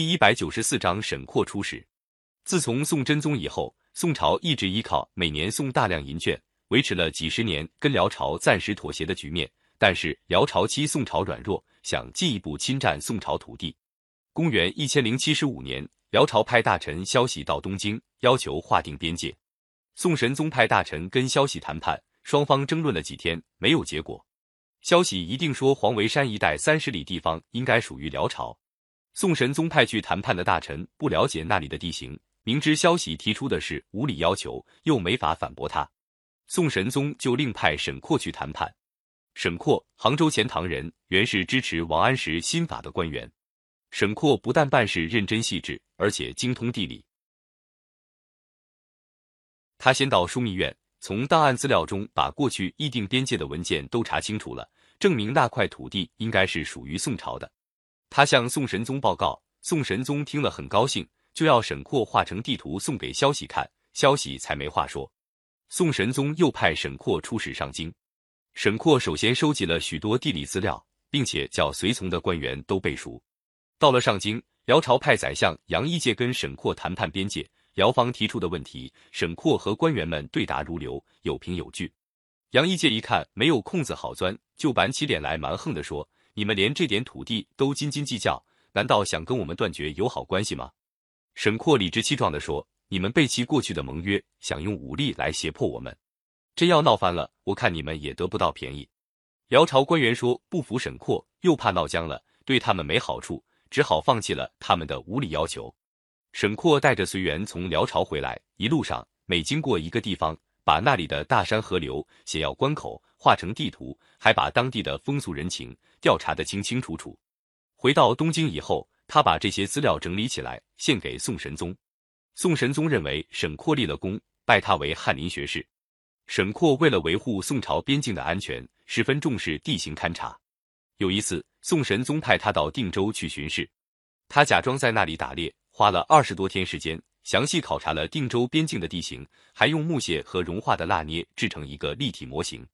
第一百九十四章沈括出使。自从宋真宗以后，宋朝一直依靠每年送大量银券，维持了几十年跟辽朝暂时妥协的局面。但是辽朝期宋朝软弱，想进一步侵占宋朝土地。公元一千零七十五年，辽朝派大臣萧喜到东京，要求划定边界。宋神宗派大臣跟萧喜谈判，双方争论了几天，没有结果。萧喜一定说黄维山一带三十里地方应该属于辽朝。宋神宗派去谈判的大臣不了解那里的地形。明知消息提出的是无理要求，又没法反驳他，宋神宗就另派沈括去谈判。沈括，杭州钱塘人，原是支持王安石新法的官员。沈括不但办事认真细致，而且精通地理。他先到枢密院，从档案资料中把过去议定边界的文件都查清楚了，证明那块土地应该是属于宋朝的。他向宋神宗报告，宋神宗听了很高兴。就要沈括画成地图送给萧喜看，萧喜才没话说。宋神宗又派沈括出使上京，沈括首先收集了许多地理资料，并且叫随从的官员都背熟。到了上京，辽朝派宰相杨一介跟沈括谈判边界，辽方提出的问题，沈括和官员们对答如流，有凭有据。杨一介一看没有空子好钻，就板起脸来蛮横地说：“你们连这点土地都斤斤计较，难道想跟我们断绝友好关系吗？”沈括理直气壮地说：“你们背弃过去的盟约，想用武力来胁迫我们，真要闹翻了，我看你们也得不到便宜。”辽朝官员说不服沈括，又怕闹僵了，对他们没好处，只好放弃了他们的无理要求。沈括带着随员从辽朝回来，一路上每经过一个地方，把那里的大山河流、险要关口画成地图，还把当地的风俗人情调查得清清楚楚。回到东京以后。他把这些资料整理起来，献给宋神宗。宋神宗认为沈括立了功，拜他为翰林学士。沈括为了维护宋朝边境的安全，十分重视地形勘察。有一次，宋神宗派他到定州去巡视，他假装在那里打猎，花了二十多天时间，详细考察了定州边境的地形，还用木屑和融化的蜡捏制成一个立体模型。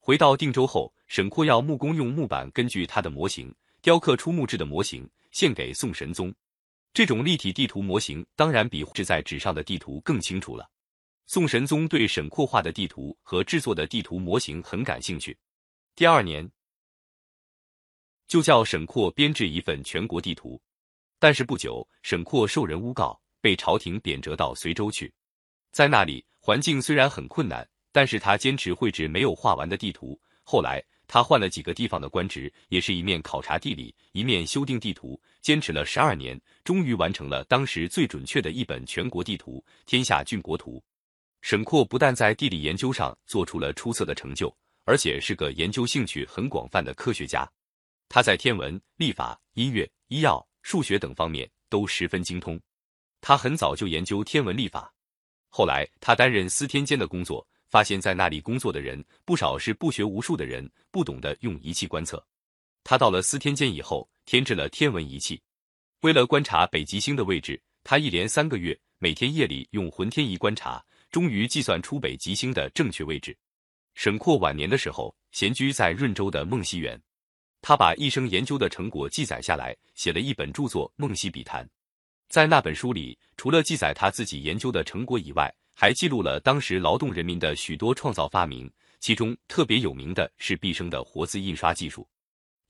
回到定州后，沈括要木工用木板根据他的模型雕刻出木质的模型。献给宋神宗，这种立体地图模型当然比制在纸上的地图更清楚了。宋神宗对沈括画的地图和制作的地图模型很感兴趣，第二年就叫沈括编制一份全国地图。但是不久，沈括受人诬告，被朝廷贬谪到随州去，在那里环境虽然很困难，但是他坚持绘制没有画完的地图。后来。他换了几个地方的官职，也是一面考察地理，一面修订地图，坚持了十二年，终于完成了当时最准确的一本全国地图《天下郡国图》。沈括不但在地理研究上做出了出色的成就，而且是个研究兴趣很广泛的科学家。他在天文、历法、音乐、医药、数学等方面都十分精通。他很早就研究天文历法，后来他担任司天监的工作。发现，在那里工作的人不少是不学无术的人，不懂得用仪器观测。他到了司天监以后，添置了天文仪器。为了观察北极星的位置，他一连三个月，每天夜里用浑天仪观察，终于计算出北极星的正确位置。沈括晚年的时候，闲居在润州的梦溪园，他把一生研究的成果记载下来，写了一本著作《梦溪笔谈》。在那本书里，除了记载他自己研究的成果以外，还记录了当时劳动人民的许多创造发明，其中特别有名的是毕生的活字印刷技术。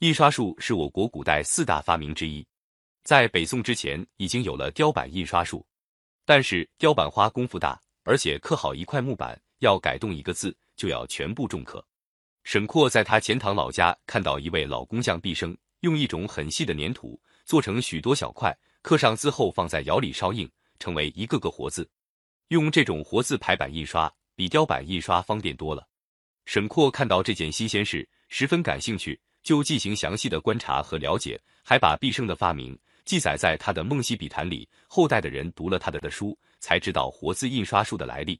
印刷术是我国古代四大发明之一，在北宋之前已经有了雕版印刷术，但是雕版花功夫大，而且刻好一块木板要改动一个字就要全部重刻。沈括在他钱塘老家看到一位老工匠毕生用一种很细的粘土做成许多小块，刻上字后放在窑里烧硬，成为一个个活字。用这种活字排版印刷，比雕版印刷方便多了。沈括看到这件新鲜事，十分感兴趣，就进行详细的观察和了解，还把毕生的发明记载在他的《梦溪笔谈》里。后代的人读了他的的书，才知道活字印刷术的来历。